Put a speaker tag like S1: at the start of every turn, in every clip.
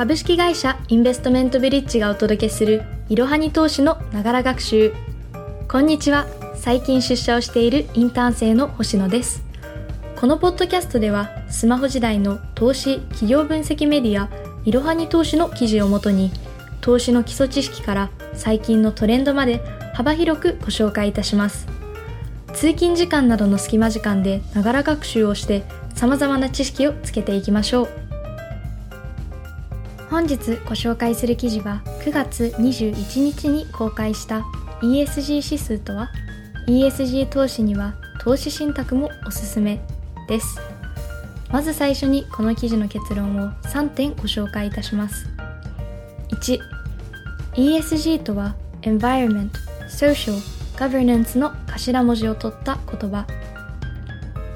S1: 株式会社インベストメントブリッジがお届けするいろはに投資のながら学習。こんにちは。最近出社をしているインターン生の星野です。このポッドキャストではスマホ時代の投資企業分析メディアいろはに投資の記事をもとに投資の基礎知識から最近のトレンドまで幅広くご紹介いたします。通勤時間などの隙間時間でながら学習をして様々な知識をつけていきましょう。本日ご紹介する記事は9月21日に公開した ESG 指数とは ESG 投資には投資信託もおすすめです。まず最初にこの記事の結論を3点ご紹介いたします。1 ESG とは Environment, Social, Governance の頭文字を取った言葉。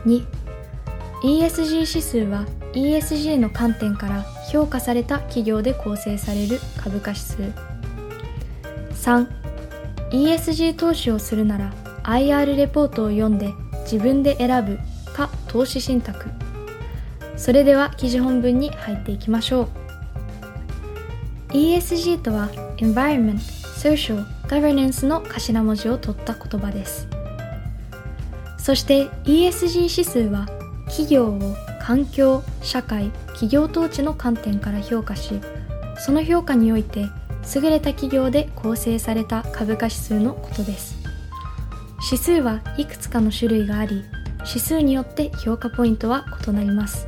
S1: 2 ESG 指数は ESG の観点から評価された企業で構成される株価指数。3ESG 投資をするなら IR レポートを読んで自分で選ぶか投資信託。それでは記事本文に入っていきましょう。ESG とは Environment, Social, Governance の頭文字を取った言葉です。そして ESG 指数は企業を環境、社会、企業統治の観点から評価しその評価において優れた企業で構成された株価指数のことです。指数はいくつかの種類があり指数によって評価ポイントは異なります。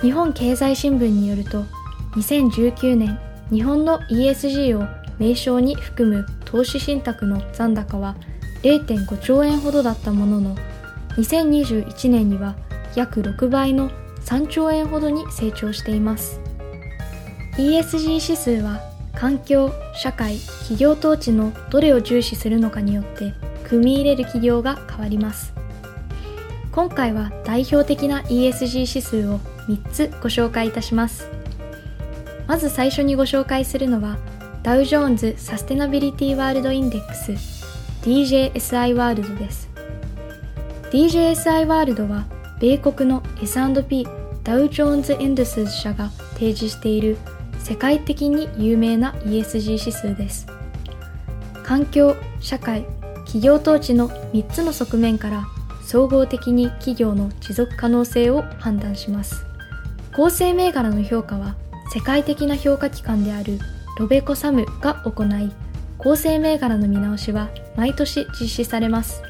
S1: 日本経済新聞によると2019年日本の ESG を名称に含む投資信託の残高は0.5兆円ほどだったものの2021年には約6倍の3兆円ほどに成長しています。ESG 指数は環境、社会、企業統治のどれを重視するのかによって組み入れる企業が変わります。今回は代表的な ESG 指数を3つご紹介いたします。まず最初にご紹介するのはDow Jones Sustainability World Index DJSI World です。DJSI ワールドは米国の S&P ダウジョーンズ・インデス社が提示している世界的に有名な ESG 指数です。環境、社会、企業統治の3つの側面から総合的に企業の持続可能性を判断します。構成銘柄の評価は世界的な評価機関であるロベコサムが行い構成銘柄の見直しは毎年実施されます。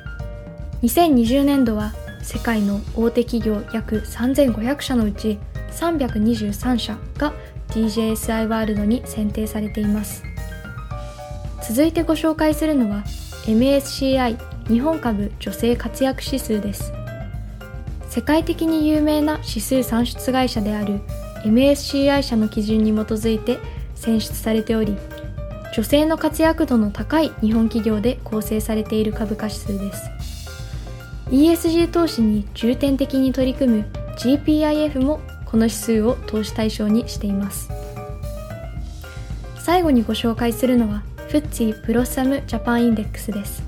S1: 2020年度は世界の大手企業約3500社のうち323社が DJSI ワールドに選定されています。続いてご紹介するのは MSCI 日本株女性活躍指数です。世界的に有名な指数算出会社である MSCI 社の基準に基づいて選出されており女性の活躍度の高い日本企業で構成されている株価指数です。ESG 投資に重点的に取り組む GPIF もこの指数を投資対象にしています。最後にご紹介するのは FTSE ブロッサムジャパンインデックスです。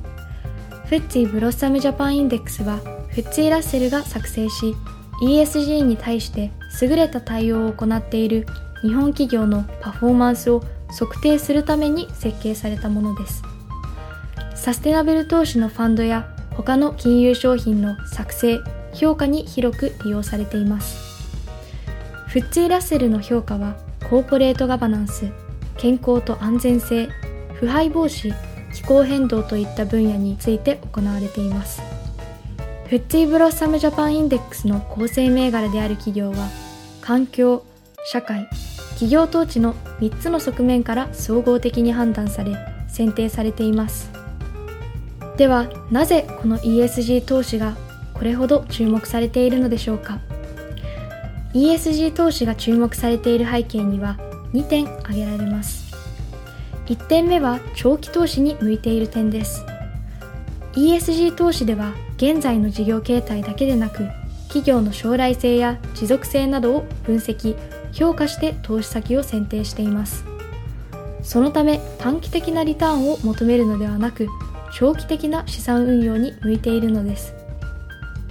S1: FTSE ブロッサムジャパンインデックスは FTSE ラッセルが作成し ESG に対して優れた対応を行っている日本企業のパフォーマンスを測定するために設計されたものです。サステナブル投資のファンドや他の金融商品の作成評価に広く利用されています。フッツィラッセルの評価はコーポレートガバナンス健康と安全性腐敗防止気候変動といった分野について行われています。フッツィブロッサムジャパンインデックスの構成銘柄である企業は環境社会企業統治の3つの側面から総合的に判断され選定されています。ではなぜこの ESG 投資がこれほど注目されているのでしょうか？ESG 投資が注目されている背景には2点挙げられます。1点目は長期投資に向いている点です。ESG 投資では現在の事業形態だけでなく企業の将来性や持続性などを分析評価して投資先を選定しています。そのため短期的なリターンを求めるのではなく長期的な資産運用に向いているのです。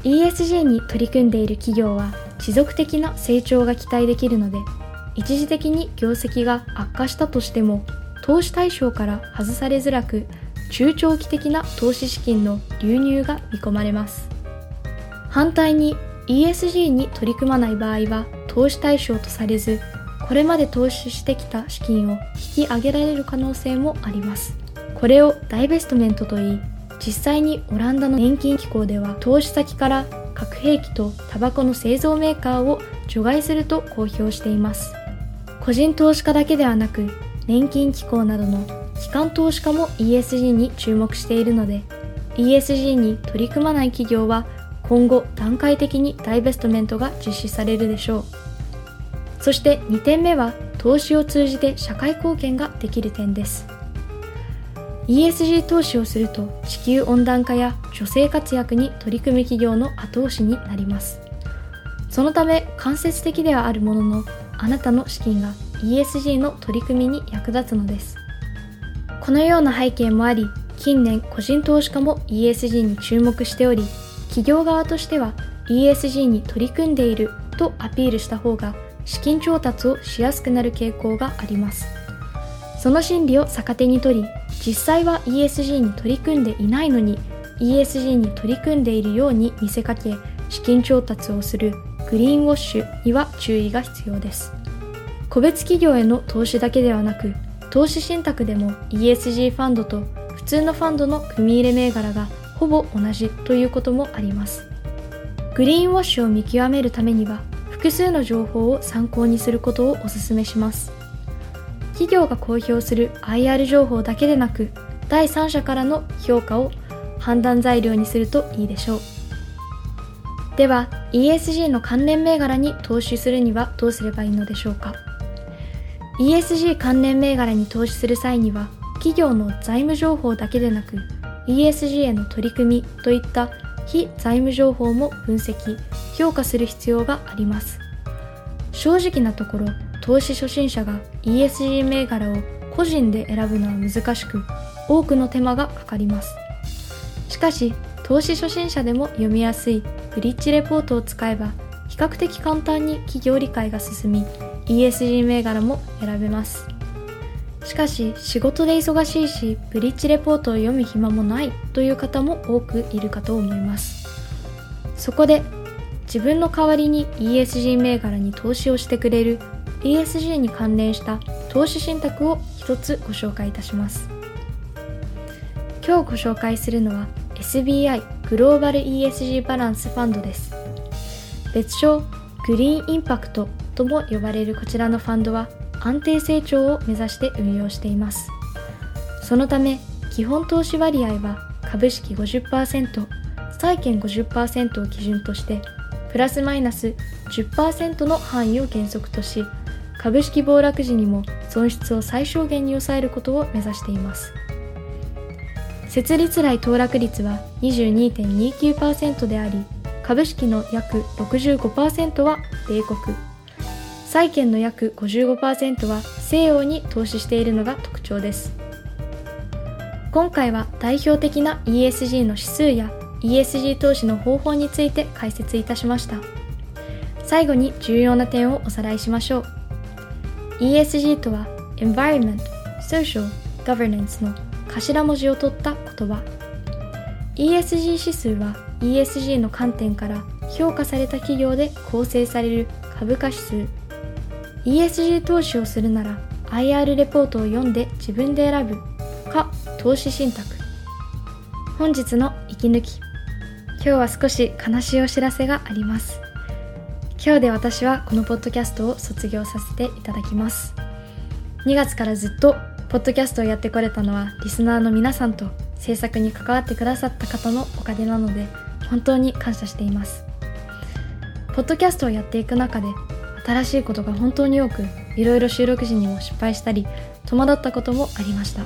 S1: ESG に取り組んでいる企業は持続的な成長が期待できるので一時的に業績が悪化したとしても投資対象から外されづらく中長期的な投資資金の流入が見込まれます。反対に ESG に取り組まない場合は投資対象とされずこれまで投資してきた資金を引き上げられる可能性もあります。これをダイベストメントといい実際にオランダの年金機構では投資先から核兵器とタバコの製造メーカーを除外すると公表しています。個人投資家だけではなく年金機構などの機関投資家も ESG に注目しているので ESG に取り組まない企業は今後段階的にダイベストメントが実施されるでしょう。そして2点目は投資を通じて社会貢献ができる点です。ESG 投資をすると地球温暖化や女性活躍に取り組む企業の後押しになります。そのため間接的ではあるもののあなたの資金が ESG の取り組みに役立つのです。このような背景もあり近年個人投資家も ESG に注目しており企業側としては ESG に取り組んでいるとアピールした方が資金調達をしやすくなる傾向があります。その心理を逆手に取り実際は ESG に取り組んでいないのに ESG に取り組んでいるように見せかけ資金調達をするグリーンウォッシュには注意が必要です。個別企業への投資だけではなく投資信託でも ESG ファンドと普通のファンドの組み入れ銘柄がほぼ同じということもあります。グリーンウォッシュを見極めるためには複数の情報を参考にすることをお勧めします。企業が公表する IR 情報だけでなく第三者からの評価を判断材料にするといいでしょう。では ESG の関連銘柄に投資するにはどうすればいいのでしょうか？ESG 関連銘柄に投資する際には企業の財務情報だけでなく ESG への取り組みといった非財務情報も分析評価する必要があります。正直なところ投資初心者が ESG 銘柄を個人で選ぶのは難しく多くの手間がかかります。しかし投資初心者でも読みやすいブリッジレポートを使えば比較的簡単に企業理解が進み ESG 銘柄も選べます。しかし仕事で忙しいしブリッジレポートを読む暇もないという方も多くいるかと思います。そこで自分の代わりに ESG 銘柄に投資をしてくれる ESG に関連した投資信託を一つご紹介いたします。今日ご紹介するのは SBI グローバル ESG バランスファンドです。別称グリーンインパクトとも呼ばれるこちらのファンドは安定成長を目指して運用しています。そのため基本投資割合は株式50%債券50%を基準としてプラスマイナス10%の範囲を原則とし株式暴落時にも損失を最小限に抑えることを目指しています。設立来騰落率は22.29%であり株式の約65%は米国。債券の約55%は西洋に投資しているのが特徴です。今回は代表的な ESG の指数や ESG 投資の方法について解説いたしました。最後に重要な点をおさらいしましょう。ESG とは Environment, Social, Governance の頭文字を取った言葉。ESG 指数は ESG の観点から評価された企業で構成される株価指数。ESG 投資をするなら IR レポートを読んで自分で選ぶか投資信託。本日の息抜き。今日は少し悲しいお知らせがあります。今日で私はこのポッドキャストを卒業させていただきます。2月からずっとポッドキャストをやってこれたのはリスナーの皆さんと制作に関わってくださった方のおかげなので本当に感謝しています。ポッドキャストをやっていく中で新しいことが本当に多くいろいろ収録時にも失敗したり戸惑ったこともありました。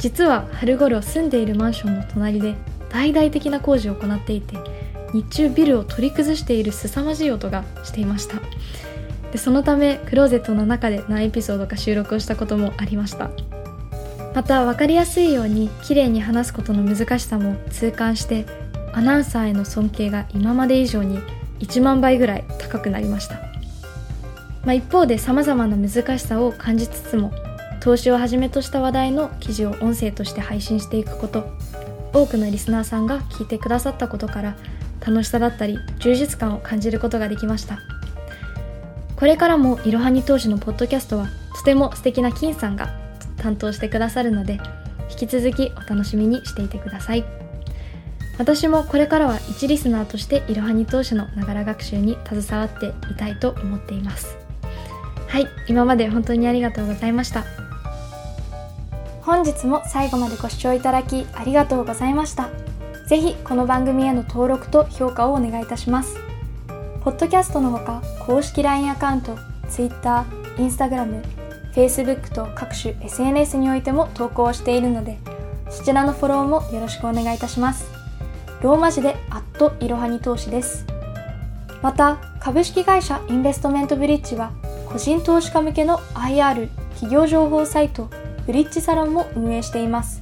S1: 実は春頃住んでいるマンションの隣で大々的な工事を行っていて日中ビルを取り崩している凄まじい音がしていました。でそのためクローゼットの中で何エピソードか収録をしたこともありました。また分かりやすいように綺麗に話すことの難しさも痛感してアナウンサーへの尊敬が今まで以上に1万倍ぐらい高くなりました。まあ、一方で様々な難しさを感じつつも投資をはじめとした話題の記事を音声として配信していくこと多くのリスナーさんが聞いてくださったことから楽しさだったり充実感を感じることができました。これからもいろはに投資のポッドキャストはとても素敵な金さんが担当してくださるので引き続きお楽しみにしていてください。私もこれからは一リスナーとしていろはに投資のながら学習に携わっていたいと思っています。はい今まで本当にありがとうございました。本日も最後までご視聴いただきありがとうございました。ぜひこの番組への登録と評価をお願いいたします。ポッドキャストのほか公式 LINE アカウント、Twitter、Instagram、Facebook と各種 SNS においても投稿しているので、そちらのフォローもよろしくお願いいたします。ローマ字でアットいろはに投資です。また、株式会社インベストメントブリッジは、個人投資家向けの IR 企業情報サイトブリッジサロンも運営しています。